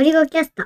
ゴリゴキャスト。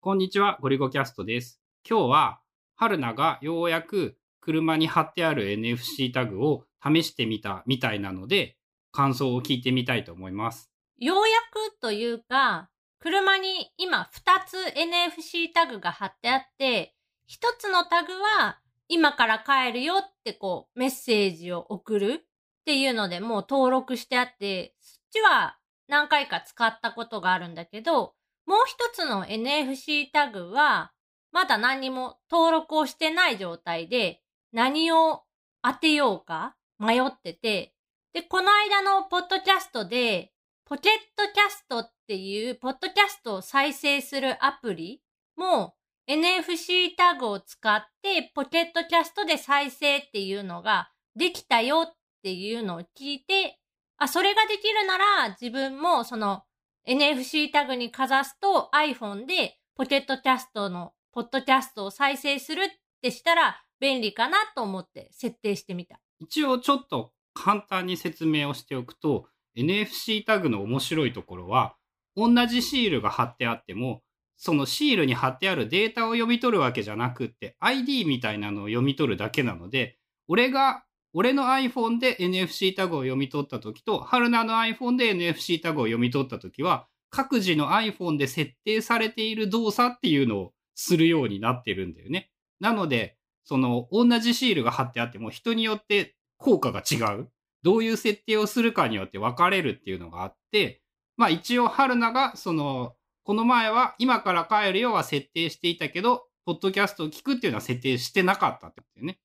こんにちは、ゴリゴキャストです。今日は、春菜がようやく車に貼ってある NFC タグを試してみたみたいなので、感想を聞いてみたいと思います。ようやくというか、車に今2つ NFC タグが貼ってあって、1つのタグは今から帰るよってこうメッセージを送るっていうのでもう登録してあって、そっちは何回か使ったことがあるんだけど、もう一つの NFC タグはまだ何も登録をしてない状態で何を当てようか迷ってて、で、この間のポッドキャストでポケットキャストっていう、ポッドキャストを再生するアプリも NFC タグを使って、ポケットキャストで再生っていうのができたよっていうのを聞いて、あ、それができるなら自分もその NFC タグにかざすと iPhone でポケットキャストのポッドキャストを再生するってしたら便利かなと思って設定してみた。一応ちょっと簡単に説明をしておくと、NFC タグの面白いところは、同じシールが貼ってあっても、そのシールに貼ってあるデータを読み取るわけじゃなくって、ID みたいなのを読み取るだけなので、俺が、俺の iPhone で NFC タグを読み取った時と、春菜の iPhone で NFC タグを読み取った時は、各自の iPhone で設定されている動作っていうのをするようになってるんだよね。なので、その、同じシールが貼ってあっても、人によって効果が違う。どういう設定をするかによって分かれるっていうのがあって、まあ一応、春菜が、その、この前は今から帰るよは設定していたけど、ポッドキャストを聞くっていうのは設定してなかったってことだよね。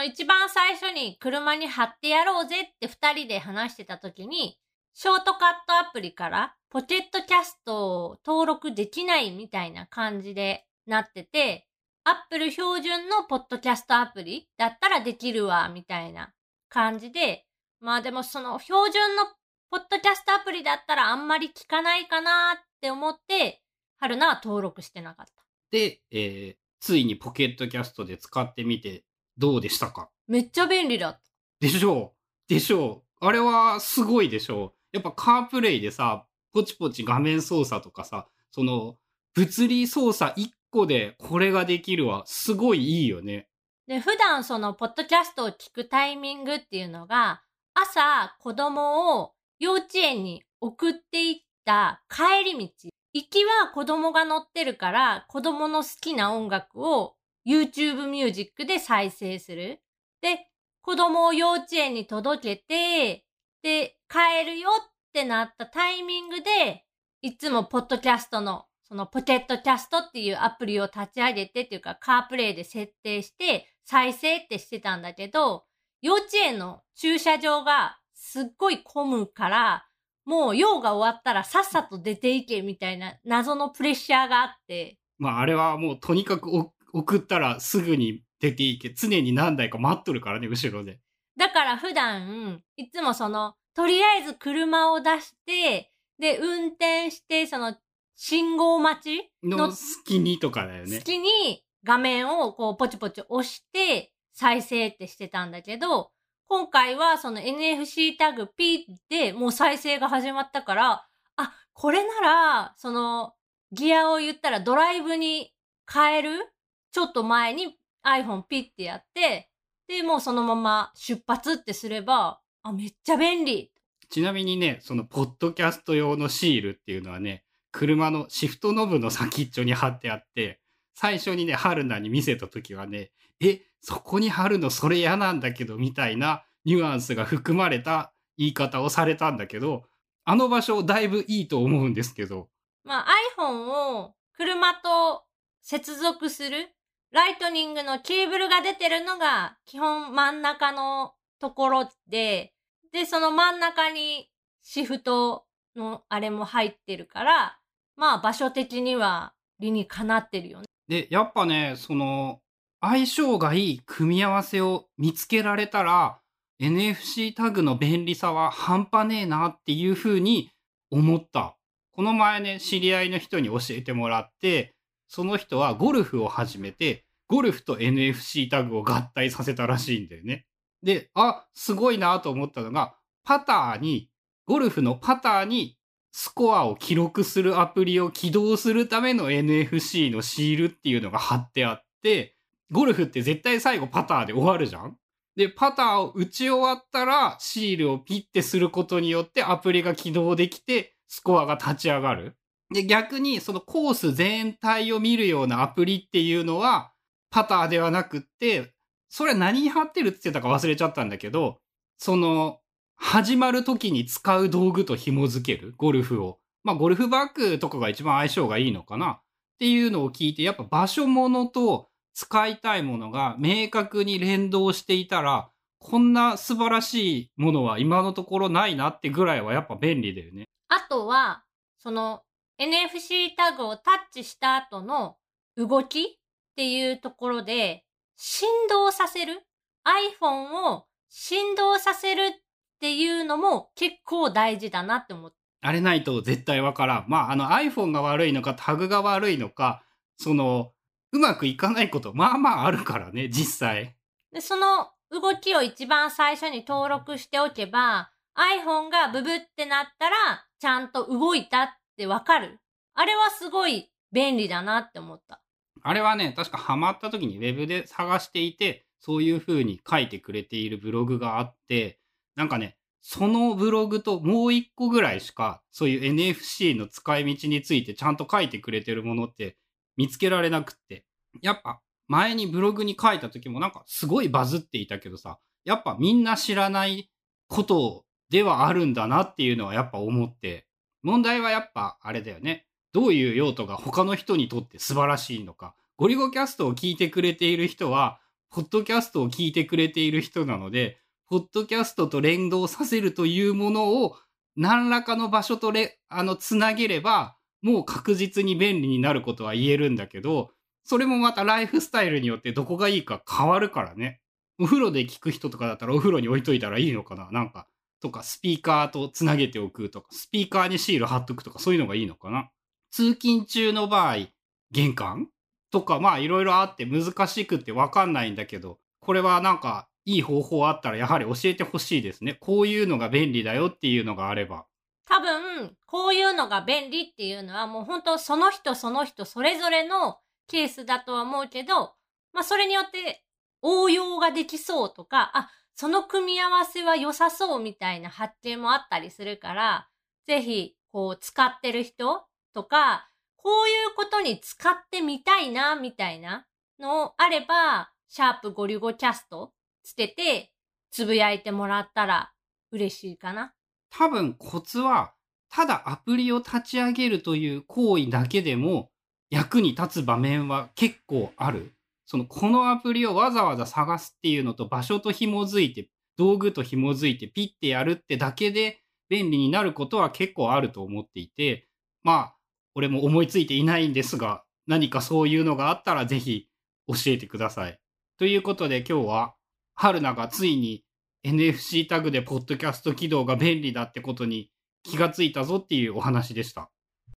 の一番最初に車に貼ってやろうぜって二人で話してた時に、ショートカットアプリからポケットキャストを登録できないみたいな感じでなってて、Apple 標準のポッドキャストアプリだったらできるわ、みたいな感じで、まあでもその標準のポッドキャストアプリだったらあんまり聞かないかなって思って、春菜は登録してなかった。で、えーついにポケットキャストで使ってみてどうでしたか？めっちゃ便利だった。でしょうでしょうあれはすごいでしょうやっぱカープレイでさ、ポチポチ画面操作とかさ、その、物理操作1個でこれができるはすごいいいよね。で、普段その、ポッドキャストを聞くタイミングっていうのが、朝、子供を幼稚園に送っていった帰り道。行きは子供が乗ってるから、子供の好きな音楽を YouTube ミュージックで再生する。で、子供を幼稚園に届けて、で、帰るよってなったタイミングで、いつもポッドキャストの、そのポケットキャストっていうアプリを立ち上げてっていうか、カープレイで設定して、再生ってしてたんだけど、幼稚園の駐車場がすっごい混むから、もう用が終わったらさっさと出ていけみたいな謎のプレッシャーがあって、まああれはもうとにかくお送ったらすぐに出ていけ。常に何台か待っとるからね、後ろで。だから普段、いつもその、とりあえず車を出して、で、運転して、その、信号待ちの隙にとかだよね。好きに画面をこうポチポチ押して再生ってしてたんだけど、今回はその NFC タグピーでもう再生が始まったから、あ、これなら、そのギアを言ったらドライブに変えるちょっと前に iPhone ピッてやって、で、もうそのまま出発ってすれば、あ、めっちゃ便利。ちなみにね、そのポッドキャスト用のシールっていうのはね、車のシフトノブの先っちょに貼ってあって、最初にね、春菜に見せた時はね、え、そこに貼るのそれ嫌なんだけど、みたいなニュアンスが含まれた言い方をされたんだけど、あの場所だいぶいいと思うんですけど、まあ iPhone を車と接続するライトニングのケーブルが出てるのが基本真ん中のところで、で、その真ん中にシフトのあれも入ってるから、まあ場所的には理にかなってるよね。で、やっぱね、その、相性がいい組み合わせを見つけられたら、NFC タグの便利さは半端ねえなっていうふうに思った。この前ね、知り合いの人に教えてもらって、その人はゴルフを始めて、ゴルフと NFC タグを合体させたらしいんだよね。で、あ、すごいなと思ったのが、パターに、ゴルフのパターにスコアを記録するアプリを起動するための NFC のシールっていうのが貼ってあって、ゴルフって絶対最後パターで終わるじゃんで、パターを打ち終わったら、シールをピッてすることによってアプリが起動できて、スコアが立ち上がる。で、逆にそのコース全体を見るようなアプリっていうのは、パターではなくって、それは何に貼ってるって言ってたか忘れちゃったんだけど、その、始まる時に使う道具と紐付ける、ゴルフを。まあ、ゴルフバッグとかが一番相性がいいのかなっていうのを聞いて、やっぱ場所物と使いたいものが明確に連動していたら、こんな素晴らしいものは今のところないなってぐらいはやっぱ便利だよね。あとは、その NFC タグをタッチした後の動きっていうところで、振動させる iPhone を振動させるっていうのも結構大事だなって思って。あれないと絶対わからん。まあ、あの iPhone が悪いのかタグが悪いのか、その、うまくいかないこと、まあまああるからね、実際。で、その動きを一番最初に登録しておけば、iPhone がブブってなったら、ちゃんと動いたってわかる。あれはすごい便利だなって思った。あれはね、確かハマった時にウェブで探していて、そういう風に書いてくれているブログがあって、なんかね、そのブログともう一個ぐらいしか、そういう NFC の使い道についてちゃんと書いてくれてるものって見つけられなくって。やっぱ前にブログに書いた時もなんかすごいバズっていたけどさ、やっぱみんな知らないことではあるんだなっていうのはやっぱ思って、問題はやっぱあれだよね。どういう用途が他の人にとって素晴らしいのか。ゴリゴキャストを聞いてくれている人は、ポッドキャストを聞いてくれている人なので、ポッドキャストと連動させるというものを何らかの場所とれ、あの、つなげれば、もう確実に便利になることは言えるんだけど、それもまたライフスタイルによってどこがいいか変わるからね。お風呂で聞く人とかだったらお風呂に置いといたらいいのかななんか、とかスピーカーとつなげておくとか、スピーカーにシール貼っとくとかそういうのがいいのかな通勤中の場合、玄関とか、まあいろいろあって難しくてわかんないんだけど、これはなんかいい方法あったらやはり教えてほしいですね。こういうのが便利だよっていうのがあれば。多分、こういうのが便利っていうのはもう本当その人その人それぞれのケースだとは思うけど、まあそれによって応用ができそうとか、あ、その組み合わせは良さそうみたいな発見もあったりするから、ぜひ、こう使ってる人とか、こういうことに使ってみたいな、みたいなのあれば、シャープゴリゴキャストつけて、つぶやいてもらったら嬉しいかな。多分コツは、ただアプリを立ち上げるという行為だけでも役に立つ場面は結構ある。その、このアプリをわざわざ探すっていうのと場所と紐づいて、道具と紐づいてピッてやるってだけで便利になることは結構あると思っていて、まあ、俺も思いついていないんですが、何かそういうのがあったらぜひ教えてください。ということで今日は、春菜がついに NFC タグでポッドキャスト起動が便利だってことに気がついたぞっていうお話でした。